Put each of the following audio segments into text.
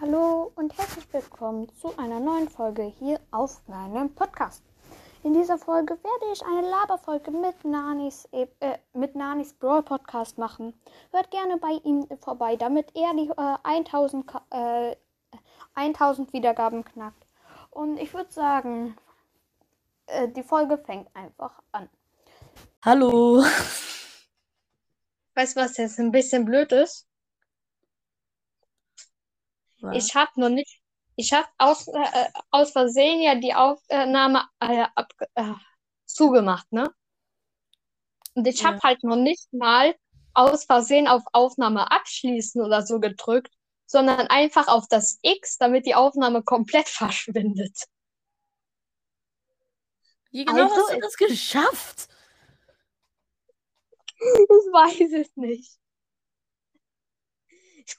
Hallo und herzlich willkommen zu einer neuen Folge hier auf meinem Podcast. In dieser Folge werde ich eine Laberfolge mit Nanis, äh, mit Nanis Brawl Podcast machen. Hört gerne bei ihm vorbei, damit er die äh, 1000, äh, 1000 Wiedergaben knackt. Und ich würde sagen, äh, die Folge fängt einfach an. Hallo. Weißt du, was jetzt ein bisschen blöd ist? Was? Ich habe noch nicht, ich habe aus, äh, aus Versehen ja die Aufnahme äh, ab, äh, zugemacht, ne? Und ich habe Ja. halt noch nicht mal aus Versehen auf Aufnahme abschließen oder so gedrückt, sondern einfach auf das X, damit die Aufnahme komplett verschwindet. Wie genau Also hast du das geschafft? Ich weiß es nicht.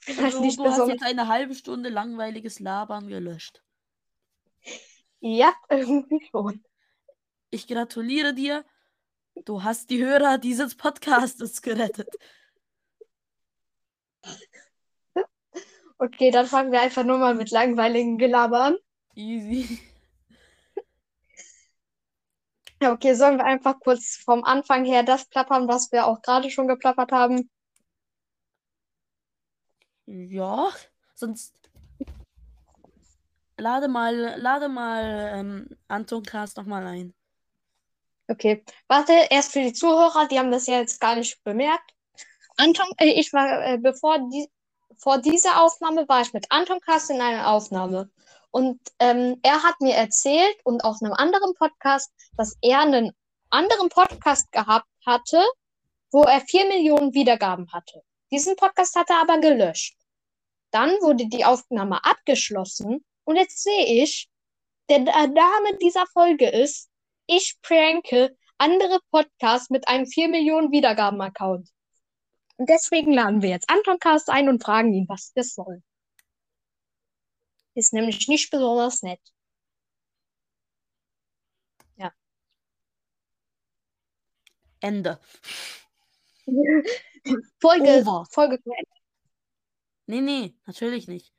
Ich bin halt Also, nicht du hast besonders. jetzt eine halbe Stunde langweiliges Labern gelöscht. Ja, irgendwie schon. Ich gratuliere dir. Du hast die Hörer dieses Podcastes gerettet. Okay, dann fangen wir einfach nur mal mit langweiligen Gelaber an. Easy. Ja, okay, sollen wir einfach kurz vom Anfang her das plappern, was wir auch gerade schon geplappert haben? Ja, sonst lade mal, lade mal ähm, Anton Cast nochmal ein. Okay, warte, erst für die Zuhörer, die haben das ja jetzt gar nicht bemerkt. Anton, äh, ich war, äh, bevor die, vor dieser Aufnahme war ich mit Anton Kast in einer Aufnahme. Und ähm, er hat mir erzählt und auf einem anderen Podcast, dass er einen anderen Podcast gehabt hatte, wo er vier Millionen Wiedergaben hatte. Diesen Podcast hat er aber gelöscht. Dann wurde die Aufnahme abgeschlossen und jetzt sehe ich, der Name dieser Folge ist Ich pranke andere Podcasts mit einem 4 Millionen Wiedergaben-Account. Und deswegen laden wir jetzt Anton Cast ein und fragen ihn, was das soll. Ist nämlich nicht besonders nett. Ende. Folge, Over. Folge Nee, nee, natürlich nicht.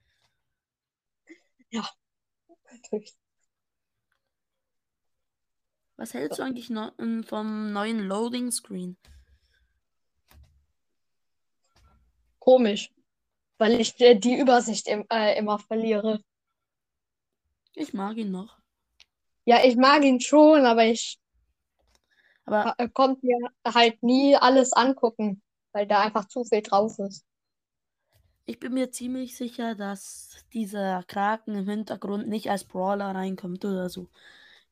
Was hältst du eigentlich noch ähm, vom neuen Loading Screen? Komisch, weil ich äh, die Übersicht im, äh, immer verliere. Ich mag ihn noch. Ja, ich mag ihn schon, aber ich Aber äh, konnte mir halt nie alles angucken, weil da einfach zu viel drauf ist. Ich bin mir ziemlich sicher, dass dieser Kraken im Hintergrund nicht als Brawler reinkommt oder so.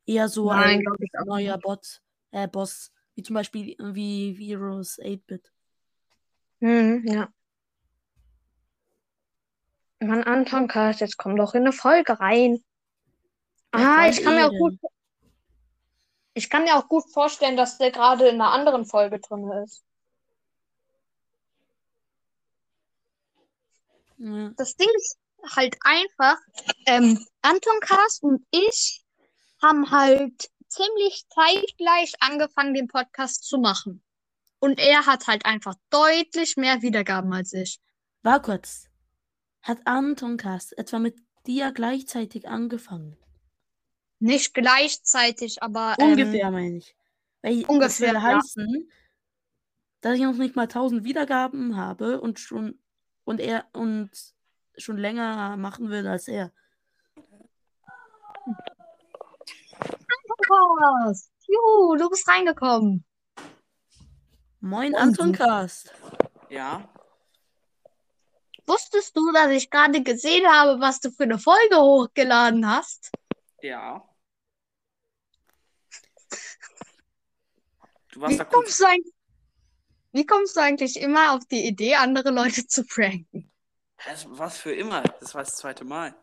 Eher so Nein, auch neuer Bot, äh, Boss. Wie zum Beispiel wie Virus 8-Bit. Mhm, ja. Mann, Anton Cast, jetzt komm doch in eine Folge rein. Ah, ich kann mir auch gut, ich kann mir auch gut vorstellen, dass der gerade in einer anderen Folge drin ist. Ja. Das Ding ist halt einfach, ähm, Anton Cast und ich haben halt ziemlich zeitgleich angefangen, den Podcast zu machen. Und er hat halt einfach deutlich mehr Wiedergaben als ich. War kurz. Hat Anton Cast etwa mit dir gleichzeitig angefangen? Nicht gleichzeitig, aber ähm, Ungefähr, meine ich. Weil ungefähr, das würde ja. heißen, dass ich noch nicht mal 1000 Wiedergaben habe und schon und er und schon länger machen würde als er. Was? Juhu, du bist reingekommen. Moin Und- Anton Cast. Ja, Wusstest du, dass ich gerade gesehen habe, was du für eine Folge hochgeladen hast? ja. Du Wie warst da kurz. kommst du eigentlich, wie kommst du eigentlich immer auf die Idee, andere Leute zu pranken? Das- Was für immer. Das war das zweite Mal.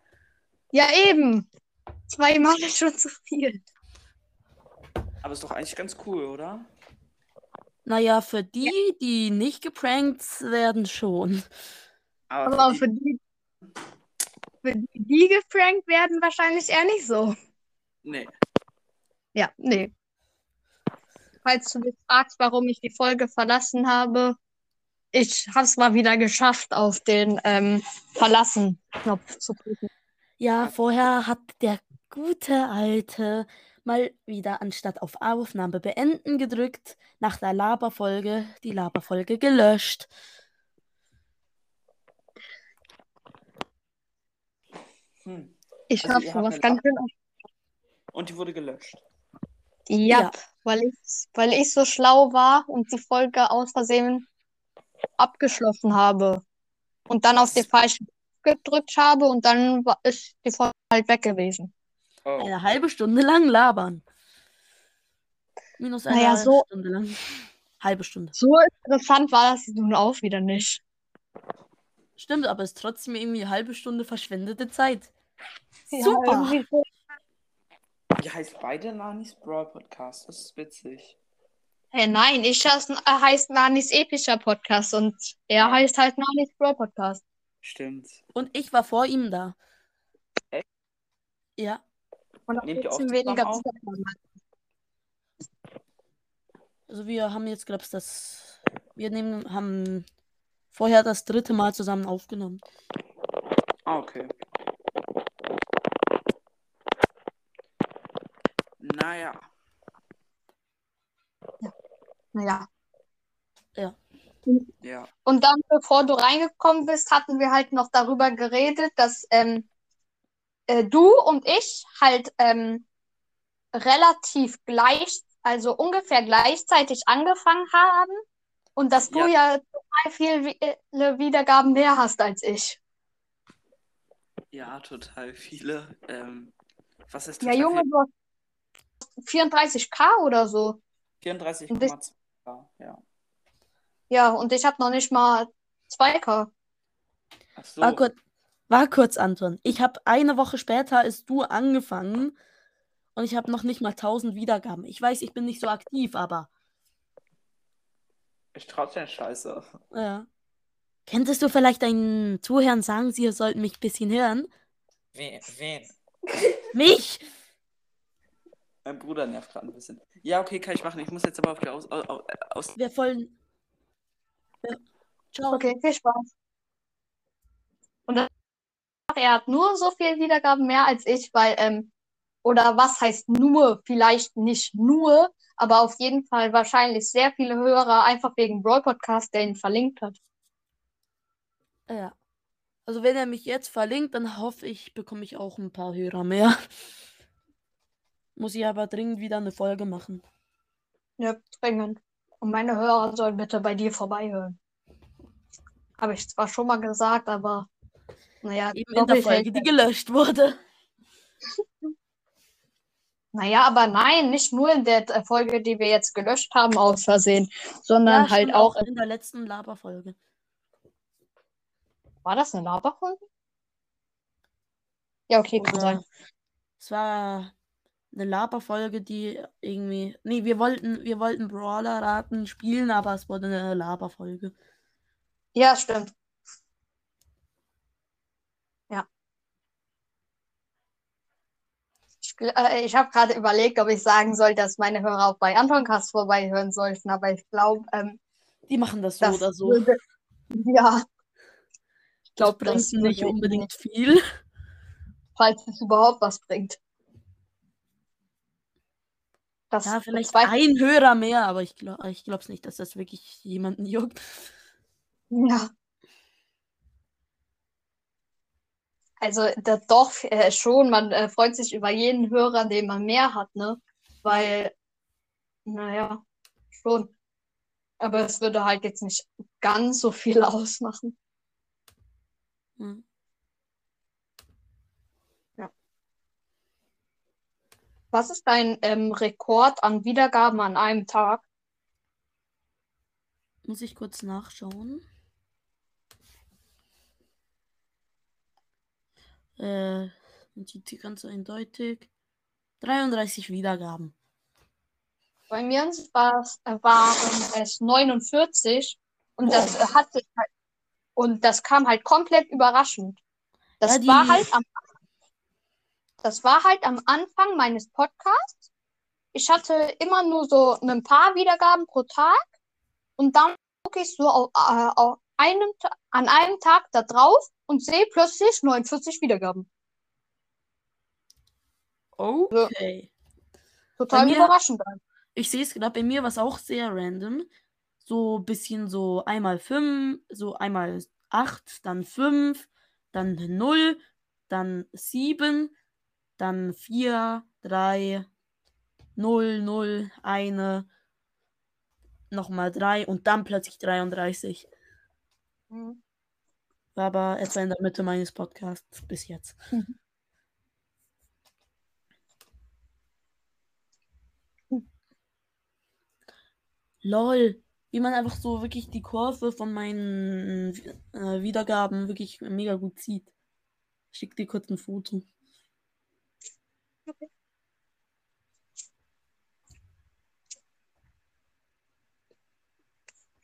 Ja, eben. Zweimal ist schon zu viel. Aber ist doch eigentlich ganz cool, oder? Naja, für die, die nicht geprankt werden, schon. Aber Aber für die, für die, die geprankt werden, wahrscheinlich eher nicht so. nee. Ja, nee. Falls du dich fragst, warum ich die Folge verlassen habe, ich habe es mal wieder geschafft, auf den ähm, Verlassen-Knopf zu drücken. Ja, vorher hat der gute Alte mal wieder anstatt auf Aufnahme beenden gedrückt, nach der Laberfolge die Laberfolge gelöscht. Hm. Ich Also habe ihr schon habt was eine ganz schön. Und die wurde gelöscht. Ja, Ja. weil ich, weil ich so schlau war und die Folge aus Versehen abgeschlossen habe. Und dann auf den falschen gedrückt habe und dann war, ist die Folge halt weg gewesen. Oh. Eine halbe Stunde lang labern. Minus eine Naja, so- Stunde lang. Halbe Stunde. So interessant war das nun auch wieder nicht. Stimmt, aber es ist trotzdem irgendwie eine halbe Stunde verschwendete Zeit. Ja, Super. so. Ihr heißt beide Nanis Brawl Podcast. Das ist witzig. Hey, nein, ich heiß, äh, heißt Nanis epischer Podcast und er heißt halt Nanis Brawl Podcast. Stimmt. Und ich war vor ihm da. Echt? Ja. Und auch Nehmt ein ihr bisschen weniger zusammen auf? Also wir haben jetzt, glaube ich, das. Wir nehmen, haben vorher das dritte Mal zusammen aufgenommen. Ah, okay. Naja. Naja. Ja. Und dann, bevor du reingekommen bist, hatten wir halt noch darüber geredet, dass ähm, äh, du und ich halt ähm, relativ gleich, also ungefähr gleichzeitig angefangen haben und dass du ja total viel Wi- äh, Wiedergaben mehr hast als ich. Ja, total viele. Ähm, was ist Ja, total Junge, viel? du hast 34k oder so. 34,2. Ja. Ja, und ich habe noch nicht mal 2k. Ach so. War kurz, war kurz, Anton. Ich habe eine Woche später ist du angefangen und ich habe noch nicht mal 1000 Wiedergaben. Ich weiß, ich bin nicht so aktiv, aber Ich trotzdem Scheiße. ja. Könntest du vielleicht deinen Zuhörern sagen, sie sollten mich ein bisschen hören? Wen? Wen? Mich! Mein Bruder nervt gerade ein bisschen. Ja, okay, kann ich machen. Ich muss jetzt aber auf die aus, aus, aus Wir wollen. Ja. Ciao. Okay, viel Spaß. Und dann, er hat nur so viel Wiedergaben mehr als ich, weil, ähm, oder was heißt nur, vielleicht nicht nur, aber auf jeden Fall wahrscheinlich sehr viele Hörer einfach wegen Brawl Podcast, der ihn verlinkt hat. Ja. Also wenn er mich jetzt verlinkt, dann hoffe ich, bekomme ich auch ein paar Hörer mehr. Muss ich aber dringend wieder eine Folge machen. Ja, dringend. Und meine Hörer sollen bitte bei dir vorbeihören. Habe ich zwar schon mal gesagt, aber naja, Eben in der Folge, die gelöscht wurde. Naja, aber nein, nicht nur in der äh, Folge, die wir jetzt gelöscht haben, aus Versehen, sondern Ja, halt auch. in der letzten Laberfolge. War das eine Laberfolge? Ja, okay, kann sein. es war eine Laberfolge, die irgendwie. Nee, wir wollten, wir wollten Brawler-Raten spielen, aber es wurde eine Laberfolge. Ja, stimmt. Ja. Ich, äh, ich habe gerade überlegt, ob ich sagen soll, dass meine Hörer auch bei Antoncast vorbeihören sollten, aber ich glaube, ähm, Die machen das so das oder so. würde. Ja. Ich Das glaube, bringt das nicht würde unbedingt viel. falls es überhaupt was bringt. Das Ja, vielleicht bezweifle ein Hörer mehr, aber ich glaube ich glaub's nicht, dass das wirklich jemanden juckt. Ja. Also da, doch äh, schon, man äh, freut sich über jeden Hörer, den man mehr hat, ne? Weil, naja, schon. Aber es würde halt jetzt nicht ganz so viel ausmachen. Hm. Was ist dein ähm, Rekord an Wiedergaben an einem Tag? Muss ich kurz nachschauen. Äh, und die ganz eindeutig. 33 Wiedergaben. Bei mir äh, waren es 49 und das äh, hatte halt, und das kam halt komplett überraschend. Das Ja, die- war halt am das war halt am Anfang meines Podcasts. Ich hatte immer nur so ein paar Wiedergaben pro Tag und dann ich so auf, äh, auf einem, an einem Tag da drauf und sehe plötzlich 49 Wiedergaben. Okay. Total mir- überraschend. Ich sehe es gerade, bei mir war es auch sehr random. So ein bisschen so einmal 5, so einmal 8, dann 5, dann 0, dann 7, dann 4, 3, 0, 0, 1, nochmal 3 und dann plötzlich 33. Mhm. War aber etwa in der Mitte meines Podcasts bis jetzt. Mhm. Lol. Wie man einfach so wirklich die Kurve von meinen äh, Wiedergaben wirklich mega gut sieht. Ich schick dir kurz ein Foto.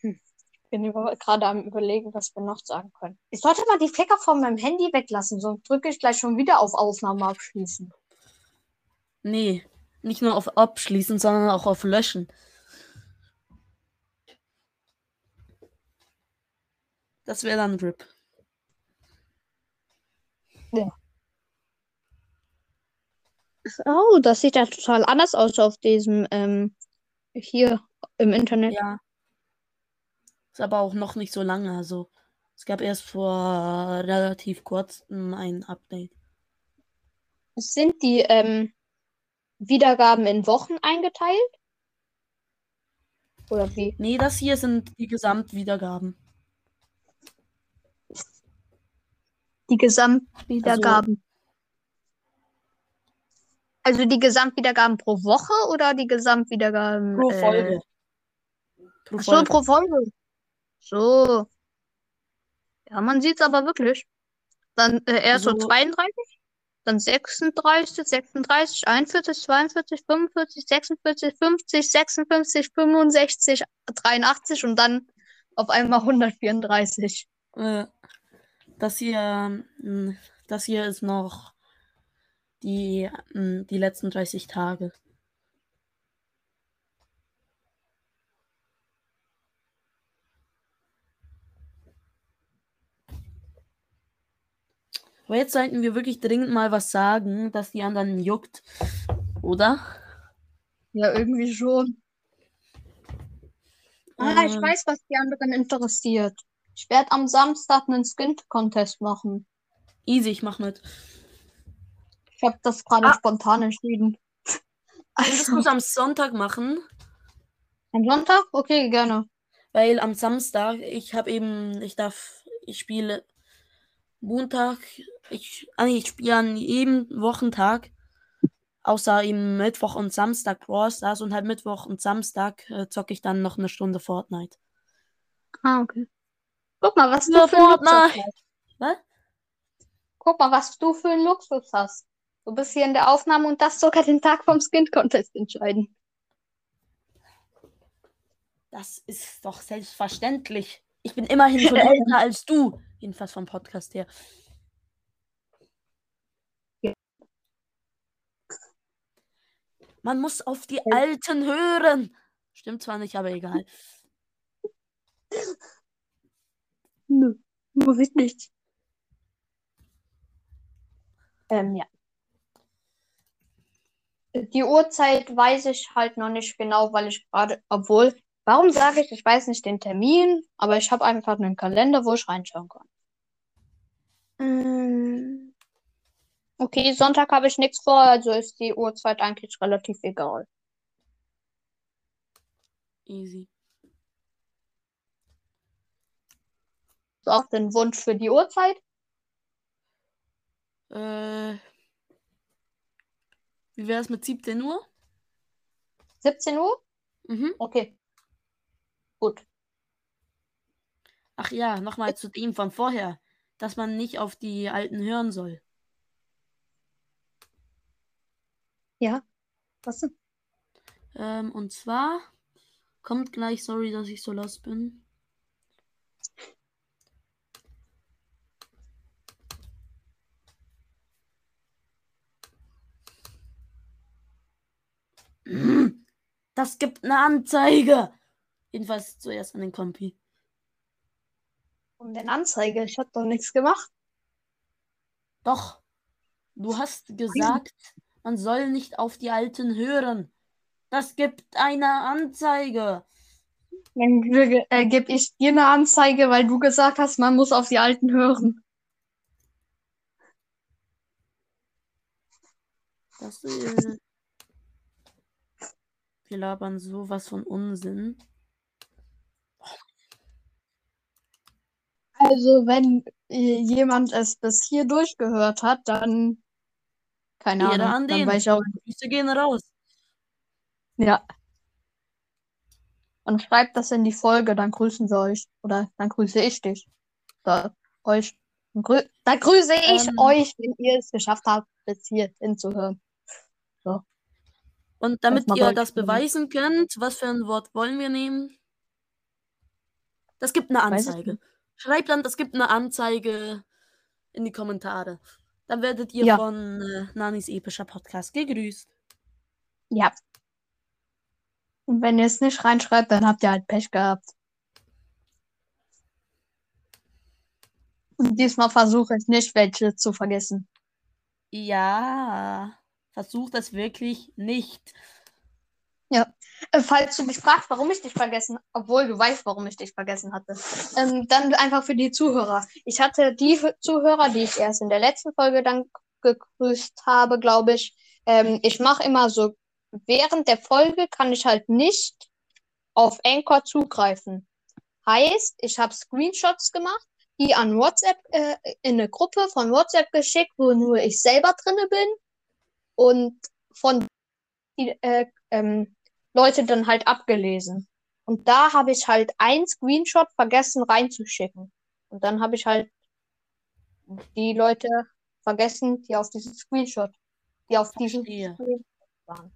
Ich bin gerade am überlegen, was wir noch sagen können. Ich sollte mal die Ficker von meinem Handy weglassen, sonst drücke ich gleich schon wieder auf Aufnahme abschließen. Nee, nicht nur auf Abschließen, sondern auch auf Löschen. Das wäre dann RIP. Oh, das sieht ja total anders aus auf diesem, ähm, hier im Internet. Ja. Ist aber auch noch nicht so lange. Also, es gab erst vor relativ kurzem ein Update. Sind die, ähm, Wiedergaben in Wochen eingeteilt? Oder wie? Nee, das hier sind die Gesamtwiedergaben. Die Gesamtwiedergaben. Also, die Gesamtwiedergaben pro Woche oder die Gesamtwiedergaben Pro äh, Folge. Pro Ach so, Folge. pro Folge. So. Ja, man sieht's aber wirklich. Dann äh, erst so Also- 32, dann 36, 36, 41, 42, 45, 46, 50, 56, 65, 83 und dann auf einmal 134. Äh, das hier, mh, das hier ist noch die, mh, die letzten 30 Tage. Aber jetzt sollten wir wirklich dringend mal was sagen, dass die anderen juckt. Oder? Ja, irgendwie schon. Ah, ich Äh, weiß, was die anderen interessiert. Ich werde am Samstag einen Skin-Contest machen. Easy, ich mach mit. Ich habe das gerade Ah. spontan entschieden. Also, es am Sonntag machen? am Sonntag? Okay, gerne. Weil am Samstag, ich habe eben, ich darf, ich spiele Montag, ich, nee, ich spiele an jedem Wochentag, außer eben Mittwoch und Samstag Brawl Stars und halt Mittwoch und Samstag äh, zocke ich dann noch eine Stunde Fortnite. Ah, okay. Guck mal, was Ja, du für einen Luxus Fortnite. hast. Was? Guck mal, was du für einen Luxus hast. Du bist hier in der Aufnahme und das sogar den Tag vom Skin Contest entscheiden. Das ist doch selbstverständlich. Ich bin immerhin schon älter als du. Jedenfalls vom Podcast her. Man muss auf die Alten hören. Stimmt zwar nicht, aber egal. Nö, muss ich nicht. Ähm, ja. Die Uhrzeit weiß ich halt noch nicht genau, weil ich gerade, obwohl, warum sage ich, ich weiß nicht den Termin, aber ich habe einfach einen Kalender, wo ich reinschauen kann. Ähm, okay, Sonntag habe ich nichts vor, also ist die Uhrzeit eigentlich relativ egal. Easy. Auch den Wunsch für die Uhrzeit? Äh, wie wäre es mit 17 Uhr? 17 Uhr? Mhm. Okay. Gut. Ach ja, nochmal zu dem von vorher, dass man nicht auf die Alten hören soll. Ja. Was denn? Ähm, und zwar kommt gleich, sorry, dass ich so los bin. Das gibt eine Anzeige. Jedenfalls zuerst an den Kompi. Warum denn Anzeige? Ich habe doch nichts gemacht. Doch. Du hast gesagt, man soll nicht auf die Alten hören. Das gibt eine Anzeige. Dann äh, gebe ich dir eine Anzeige, weil du gesagt hast, man muss auf die Alten hören. Das, äh, wir labern sowas von Unsinn. Also, wenn äh, jemand es bis hier durchgehört hat, dann keine Ehre Ahnung. an Dann den. weiß ich auch, Grüße gehen raus. ja. Und schreibt das in die Folge, dann grüßen wir euch. Oder dann grüße ich dich. Oder euch. Dann, grü dann grüße ich Ähm. euch, wenn ihr es geschafft habt, bis hier hinzuhören. Und damit ihr das beweisen könnt, was für ein Wort wollen wir nehmen? Das gibt eine Anzeige. Schreibt dann, das gibt eine Anzeige in die Kommentare. Dann werdet ihr Ja. von äh, Nanis epischer Podcast gegrüßt. Ja. Und wenn ihr es nicht reinschreibt, dann habt ihr halt Pech gehabt. Und diesmal versuche ich nicht, welche zu vergessen. Ja, versucht das wirklich nicht. Äh, falls du dich fragst, warum ich dich vergessen, obwohl du weißt, warum ich dich vergessen hatte, ähm, dann einfach für die Zuhörer. Ich hatte die Hö- Zuhörer, die ich erst in der letzten Folge dann gegrüßt habe, glaube ich. Ähm, ich mache immer so, während der Folge kann ich halt nicht auf Anchor zugreifen. Heißt, ich habe Screenshots gemacht, die an WhatsApp, äh, in eine Gruppe von WhatsApp geschickt, wo nur ich selber drinne bin und von die, äh, ähm, Leute dann halt abgelesen. Und da habe ich halt ein Screenshot vergessen reinzuschicken. Und dann habe ich halt die Leute vergessen, die auf diesem Screenshot, die auf Verstehe. Screenshot waren.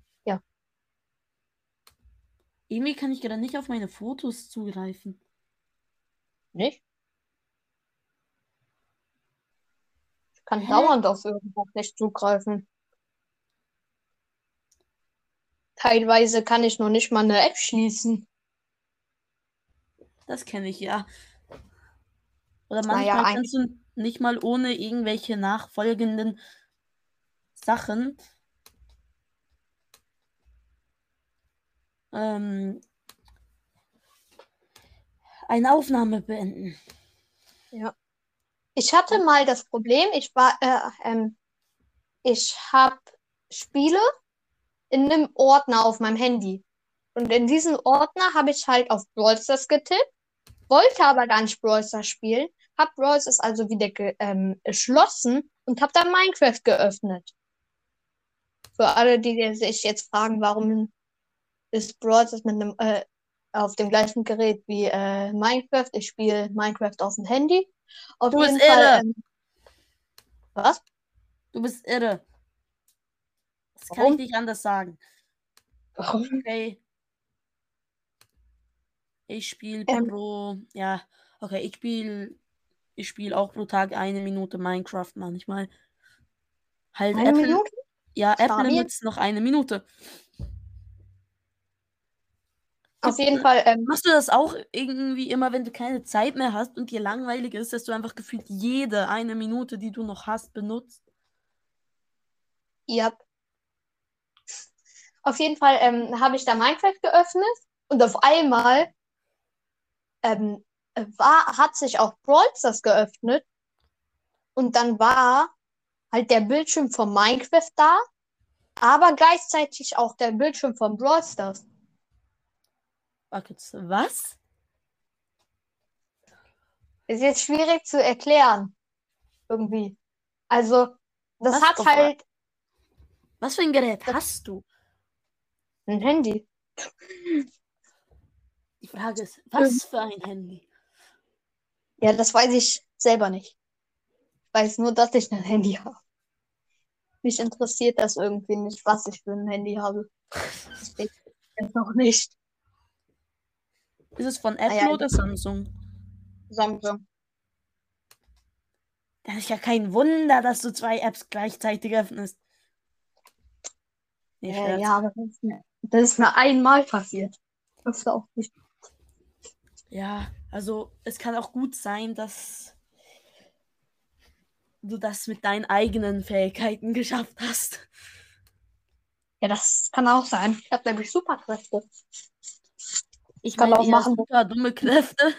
Irgendwie kann ich gerade nicht auf meine Fotos zugreifen. Nicht? Ich kann Hä? dauernd auf irgendwas nicht zugreifen. Teilweise kann ich noch nicht mal eine App schließen. Das kenne ich ja. Oder Naja, manchmal ein- kannst du nicht mal ohne irgendwelche nachfolgenden Sachen ähm, eine Aufnahme beenden. Ich hatte mal das Problem, ich war, äh, ähm, ich habe Spiele in einem Ordner auf meinem Handy. Und in diesen Ordner habe ich halt auf Brawl Stars getippt, wollte aber gar nicht Brawl Stars spielen, habe Brawl Stars also wieder ge ähm, geschlossen und habe dann Minecraft geöffnet. Für alle, die sich jetzt fragen, warum ist Brawl Stars mit einem, äh, auf dem gleichen Gerät wie äh, Minecraft. Ich spiele Minecraft auf dem Handy. Auf Du bist Fall, irre. ähm, was? Du bist irre. Das kann Warum? ich nicht anders sagen. Warum? Okay. Ich spiele Ähm. pro. Ja, okay, ich spiele. Ich spiele auch pro Tag eine Minute Minecraft manchmal. Halt Eine Apple. Minute? Ja, App Stabil. Limits noch eine Minute. Auf Gibt- jeden Fall, ähm, Machst du das auch irgendwie immer, wenn du keine Zeit mehr hast und dir langweilig ist, dass du einfach gefühlt jede eine Minute, die du noch hast, benutzt? ja. Auf jeden Fall ähm, habe ich da Minecraft geöffnet und auf einmal ähm, war, hat sich auch Brawl Stars geöffnet und dann war halt der Bildschirm von Minecraft da, aber gleichzeitig auch der Bildschirm von Brawl Stars. Was? Ist jetzt schwierig zu erklären. Irgendwie. Also, das Was hat halt Was für ein Gerät hast du? Ein Handy. Die Frage ist, was für ein Handy? Ja, das weiß ich selber nicht. Ich weiß nur, dass ich ein Handy habe. Mich interessiert das irgendwie nicht, was ich für ein Handy habe. Deswegen jetzt noch nicht. Ist es von Ah Apple ja, oder Samsung? Samsung. Das ist ja kein Wunder, dass du zwei Apps gleichzeitig öffnest. Nee, Äh, ja, aber das ist, mir, das ist mir einmal passiert. Das ist auch nicht. Ja, Also, es kann auch gut sein, dass du das mit deinen eigenen Fähigkeiten geschafft hast. Ja, das kann auch sein. Ich habe nämlich Superkräfte. Ich Kann meine auch machen. super dumme Kräfte.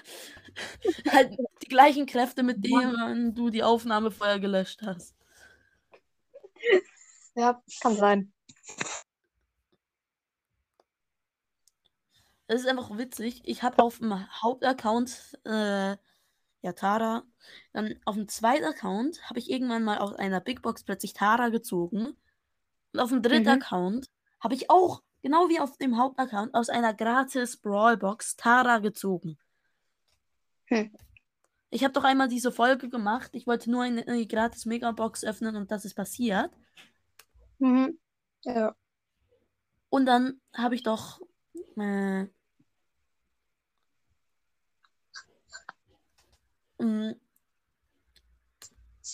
halt die gleichen Kräfte, mit denen du die Aufnahme vorher gelöscht hast. Ja, kann sein. Es ist einfach witzig. Ich habe auf dem Hauptaccount äh, ja Tara. Dann auf dem zweiten Account habe ich irgendwann mal aus einer Big Box plötzlich Tara gezogen. Und auf dem dritten Mhm. Account habe ich auch, genau wie auf dem Hauptaccount, aus einer gratis Brawlbox Tara gezogen. Hm. Ich habe doch einmal diese Folge gemacht. Ich wollte nur eine, eine gratis Megabox öffnen und das ist passiert. Mhm. Ja. Und dann habe ich doch. Äh,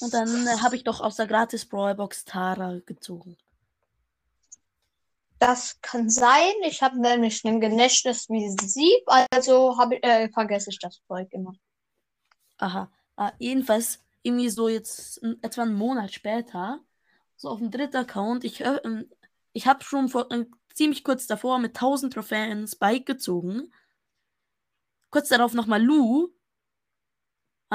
und dann äh, habe ich doch aus der gratis Brawlbox Tara gezogen. Das kann sein. Ich habe nämlich ein Gedächtnis wie Sieb, also habe ich, äh, vergesse ich das Zeug immer. Aha. Ah, jedenfalls, irgendwie so jetzt etwa einen Monat später, so auf dem dritten Account, ich, äh, ähm, ich habe schon vor, äh, ziemlich kurz davor mit 1000 Trophäen Spike gezogen. Kurz darauf nochmal Lu.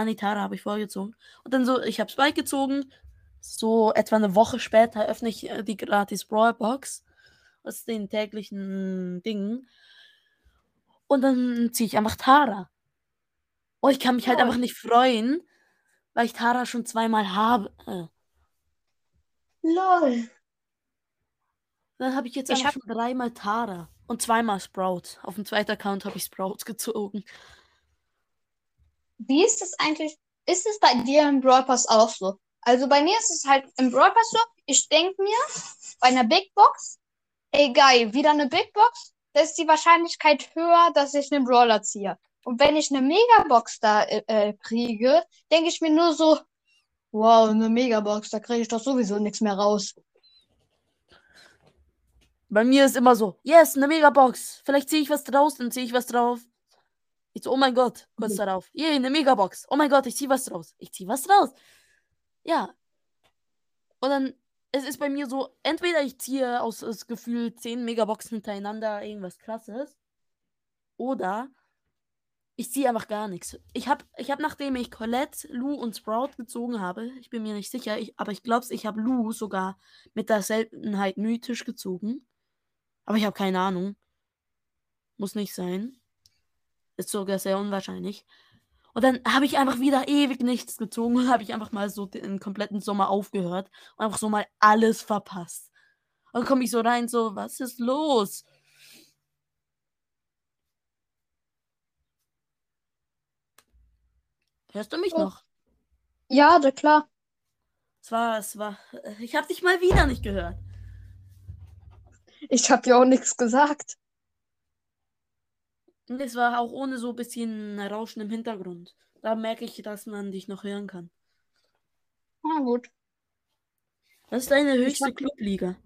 Anitara habe ich vorgezogen. Und dann so, ich habe Spike gezogen. So etwa eine Woche später öffne ich äh, die gratis Brawl Box aus den täglichen Dingen. Und dann ziehe ich einfach Tara. Oh, ich kann mich halt Lol. einfach nicht freuen, weil ich Tara schon zweimal habe. Lol. Dann habe ich jetzt Ich einfach hab- schon dreimal Tara und zweimal Sprout. Auf dem zweiten Account habe ich Sprout gezogen. Wie ist das eigentlich? Ist es bei dir im Brawl Pass auch so? Also bei mir ist es halt im Brawl Pass so, ich denke mir, bei einer Big Box, ey geil, wieder eine Big Box, da ist die Wahrscheinlichkeit höher, dass ich einen Brawler ziehe. Und wenn ich eine Megabox da äh, äh, kriege, denke ich mir nur so, wow, eine Megabox, da kriege ich doch sowieso nichts mehr raus. Bei mir ist immer so, yes, eine Megabox. Vielleicht ziehe ich was draus, dann ziehe ich was drauf. Ich so, oh mein Gott, kurz Mhm. darauf. Yay, eine Megabox. Oh mein Gott, ich ziehe was draus. Ich ziehe was draus. Ja. Und dann, es ist bei mir so, entweder ich ziehe aus das Gefühl 10 Megaboxen hintereinander irgendwas krasses. Oder ich ziehe einfach gar nichts. Ich habe, ich hab, nachdem ich Colette, Lou und Sprout gezogen habe, ich bin mir nicht sicher, ich, aber ich glaube, ich habe Lou sogar mit der Seltenheit mythisch gezogen. Aber ich habe keine Ahnung. Muss nicht sein. Ist sogar sehr unwahrscheinlich. Und dann habe ich einfach wieder ewig nichts gezogen und habe ich einfach mal so den kompletten Sommer aufgehört und einfach so mal alles verpasst. Und dann komme ich so rein, so, was ist los? Hörst du mich Oh. noch? Ja, na klar. Es war, es war, ich habe dich mal wieder nicht gehört. Ich habe ja auch nichts gesagt. Und es war auch ohne so ein bisschen Rauschen im Hintergrund. Da merke ich, dass man dich noch hören kann. Na gut. Was ist deine höchste Clubliga?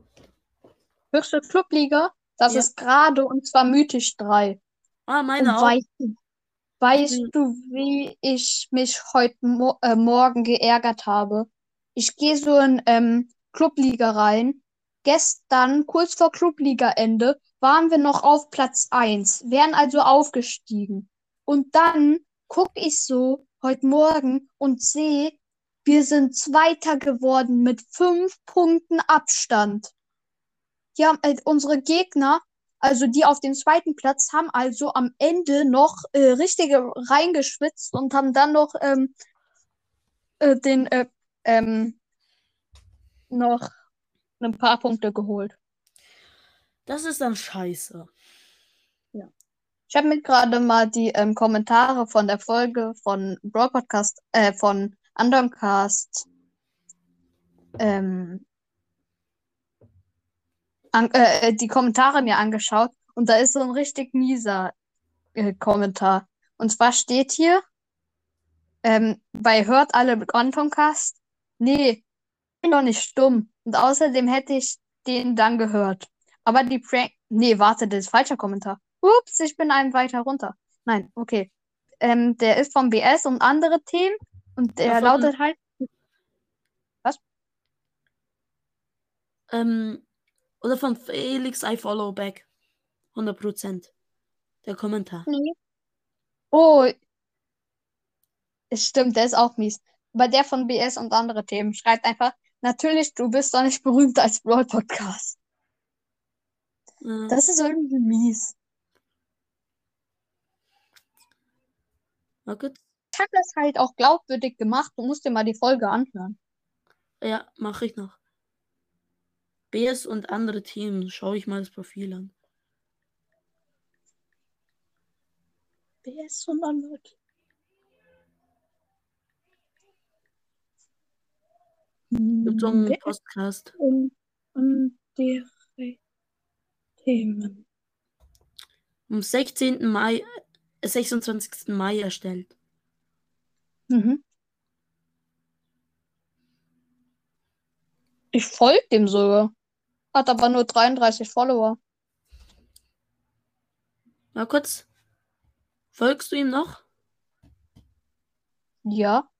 Höchste Clubliga, das Ja. ist gerade und zwar Mythisch 3. Ah, Und meine auch. weißt du, weißt Mhm. du, wie ich mich heute Mo äh, Morgen geärgert habe? Ich gehe so in ähm, Clubliga rein. Gestern, kurz vor Clubliga-Ende, waren wir noch auf Platz 1, wären also aufgestiegen. Und dann gucke ich so heute Morgen und sehe, wir sind Zweiter geworden mit fünf Punkten Abstand. Haben, äh, unsere Gegner also die auf dem zweiten Platz haben also am Ende noch äh, richtige reingeschwitzt und haben dann noch ähm, äh, den äh, ähm, noch ein paar Punkte geholt. Das ist dann scheiße. Ich habe mir gerade mal die ähm, Kommentare von der Folge von Brawl Podcast, äh, von Undercast ähm, an, äh, die Kommentare mir angeschaut und da ist so ein richtig mieser äh, Kommentar. Und zwar steht hier, ähm, bei Hört alle Antoncast, nee, ich bin doch nicht stumm. Und außerdem hätte ich den dann gehört. Aber die Prank, nee, warte, das ist falscher Kommentar. Ups, ich bin einen weiter runter. Nein, okay. ähm, der ist vom BS und andere Themen. Und der Ja, von- lautet halt. Ähm, oder von Felix I Follow Back. 100%. Der Kommentar. Nee. Oh. Es stimmt, der ist auch mies. Aber der von BS und andere Themen schreibt einfach, natürlich, du bist doch nicht berühmt als Brawl Podcast. Ja. Das ist irgendwie mies. Ich habe das halt auch glaubwürdig gemacht. Du musst dir mal die Folge anhören. Ja, mache ich noch. BS und andere Themen. Schaue ich mal das Profil an. BS und andere Gibt so einen Themen. Podcast. und andere Themen. Am 16. Mai, äh, 26. Mai erstellt. Mhm. Ich folge dem sogar. Hat aber nur 33 Follower. Mal kurz. Folgst du ihm noch? Ja.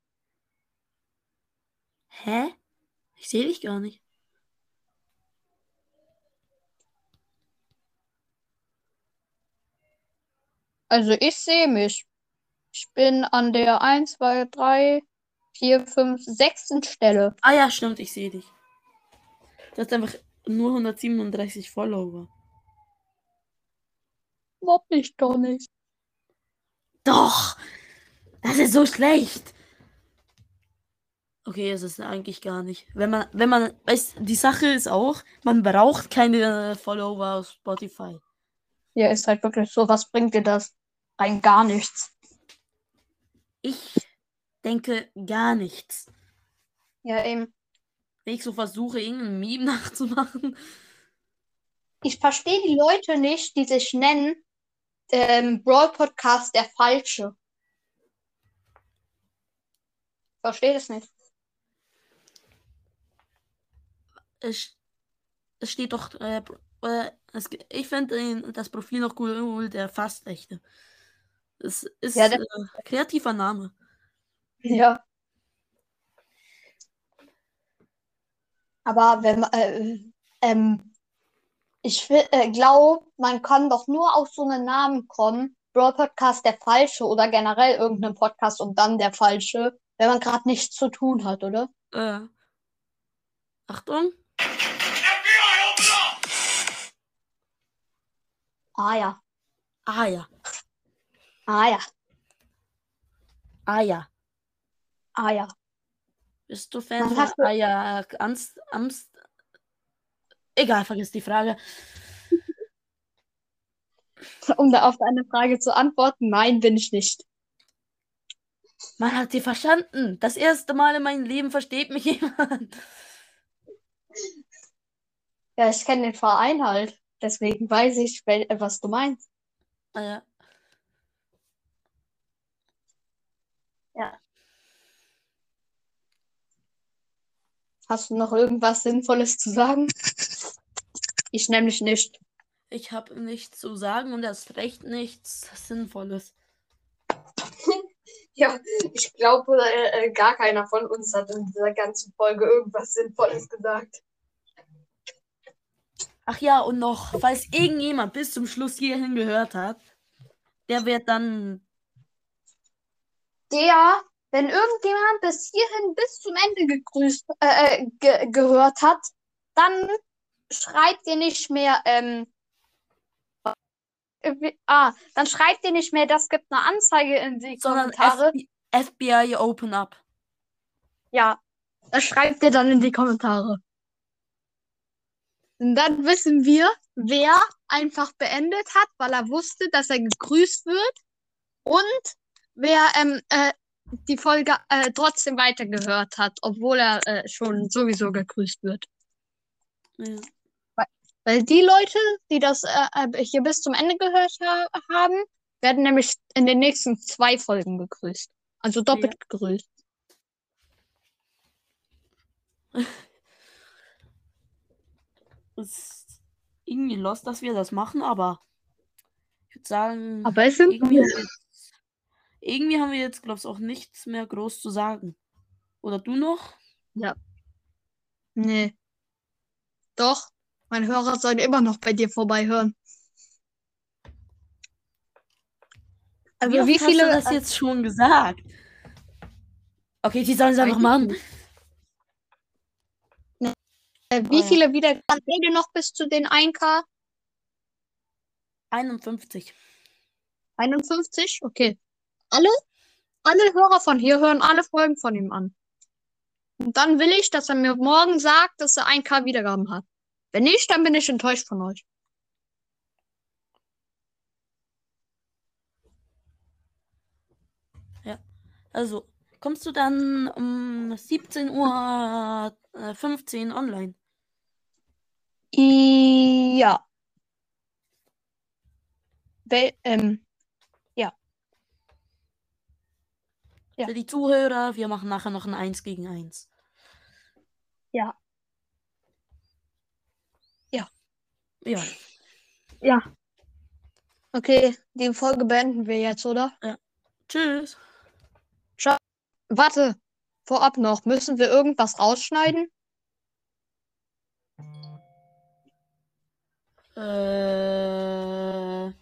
Hä? Ich sehe dich gar nicht. Also ich sehe mich. Ich bin an der 1, 2, 3, 4, 5, 6. Stelle. Ah ja, stimmt, ich sehe dich. Du hast einfach nur 137 Follower. Mobb ich doch nicht. Doch! Das ist so schlecht! Okay, es ist eigentlich gar nicht. Wenn man, wenn man, weißt, die Sache ist auch, man braucht keine Follower auf Spotify. Ja, ist halt wirklich so. Was bringt dir das? Rein gar nichts. Ich denke gar nichts. Ja, eben. Wenn ich so versuche, irgendein Meme nachzumachen. Ich verstehe die Leute nicht, die sich nennen ähm, Brawl Podcast der Falsche. Verstehe das nicht. Es, es steht doch, äh, es, ich finde das Profil noch cool, der fast echte. Es ist Ja, äh, kreativer Name. Ja. Aber wenn man, äh, ähm, ich äh, glaube, man kann doch nur auf so einen Namen kommen, Brawl Podcast der Falsche oder generell irgendein Podcast und dann der Falsche, wenn man gerade nichts zu tun hat, oder? Äh, Achtung. Ah ja, Ah ja. ah ja, Ah ja. ah ja. Bist du Fan von du- Amst, Amst? Egal, vergiss die Frage. Um da auf deine Frage zu antworten, nein, bin ich nicht. Man hat sie verstanden. Das erste Mal in meinem Leben versteht mich jemand. Ja, ich kenne den Verein halt. Deswegen weiß ich, äh, was du meinst. Ah ja. Hast du noch irgendwas Sinnvolles zu sagen? Ich nämlich nicht. Ich habe nichts zu sagen und erst recht nichts Sinnvolles. Ja, ich glaube, äh, äh, gar keiner von uns hat in dieser ganzen Folge irgendwas Sinnvolles gesagt. Ach ja, und noch, falls irgendjemand bis zum Schluss hierhin gehört hat, der wird dann. Der, wenn irgendjemand bis hierhin bis zum Ende gegrüßt, äh, äh, ge gehört hat, dann schreibt ihr nicht mehr, ähm, äh, ah, dann schreibt ihr nicht mehr, das gibt eine Anzeige in die Sondern Kommentare. FBI, FBI Open Up. Ja, das schreibt ihr dann in die Kommentare. Und dann wissen wir, wer einfach beendet hat, weil er wusste, dass er gegrüßt wird. Und wer ähm, äh, die Folge äh, trotzdem weitergehört hat, obwohl er äh, schon sowieso gegrüßt wird. Ja. Weil die Leute, die das äh, äh, hier bis zum Ende gehört ha haben, werden nämlich in den nächsten zwei Folgen gegrüßt. Also doppelt gegrüßt. Ist irgendwie lost, dass wir das machen, aber ich würde sagen, Aber es sind irgendwie, haben wir jetzt- irgendwie haben wir jetzt, glaube ich, auch nichts mehr groß zu sagen. Oder du noch? Nee. Doch, mein Hörer soll immer noch bei dir vorbeihören. Also wie hast viele du das jetzt schon gesagt? Okay, die sollen es einfach machen. Äh, wie Oh ja. viele Wiedergaben fehlen dir noch bis zu den 1K? 51. 51? Okay. Alle, alle Hörer von hier hören alle Folgen von ihm an. Und dann will ich, dass er mir morgen sagt, dass er 1K Wiedergaben hat. Wenn nicht, dann bin ich enttäuscht von euch. Also, kommst du dann um 17 Uhr äh, 15 online? Ja. Wel ähm, Ja. Für die Zuhörer, wir machen nachher noch ein 1 gegen 1. Ja. Ja. Ja. okay, die Folge beenden wir jetzt, oder? Tschüss. Warte, vorab noch, müssen wir irgendwas rausschneiden? Äh.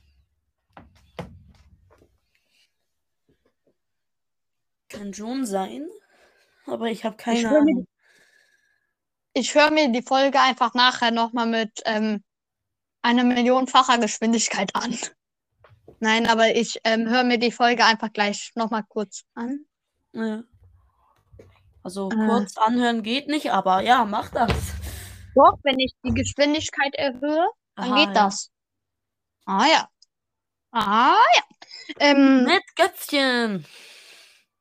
Kann schon sein. Aber ich habe keine Ich höre mir, Ahnung. ich höre mir die Folge einfach nachher nochmal mit ähm, einer millionenfacher Geschwindigkeit an. Nein, aber ich ähm, höre mir die Folge einfach gleich nochmal kurz an. Ja. Also Äh. kurz anhören geht nicht, aber ja, mach das. Doch, wenn ich die Geschwindigkeit erhöhe, dann Aha, geht ja. das. Ah ja. Ah ja. Ähm, Mit Götzchen.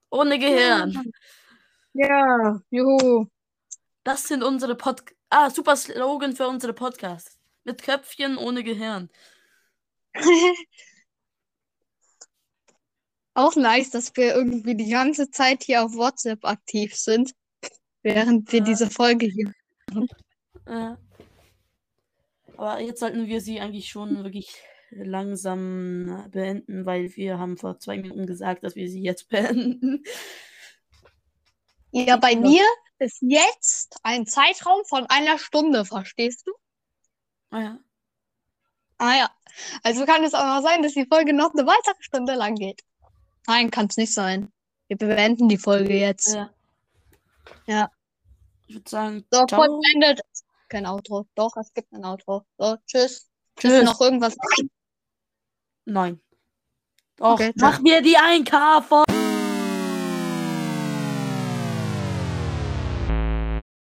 Ohne Gehirn. ja, juhu. Das sind unsere Pod. Ah, super Slogan für unsere Podcasts. Mit Köpfchen ohne Gehirn. Auch nice, dass wir irgendwie die ganze Zeit hier auf WhatsApp aktiv sind, während wir Ja. diese Folge hier. Ja. Aber jetzt sollten wir sie eigentlich schon wirklich langsam beenden, weil wir haben vor zwei Minuten gesagt, dass wir sie jetzt beenden. Ja, bei mir ist jetzt ein Zeitraum von einer Stunde, verstehst du? Ah ja. Ah ja. Also kann es auch mal sein, dass die Folge noch eine weitere Stunde lang geht. Nein, kann es nicht sein. Wir beenden die Folge jetzt. ja. Ja. Ich würde sagen, So, ciao. Beendet. Kein Outro. Doch, es gibt ein Outro. So, tschüss. Tschüss. Tschüss. Noch irgendwas? Nein. Doch, Okay, mach mir die 1K vor.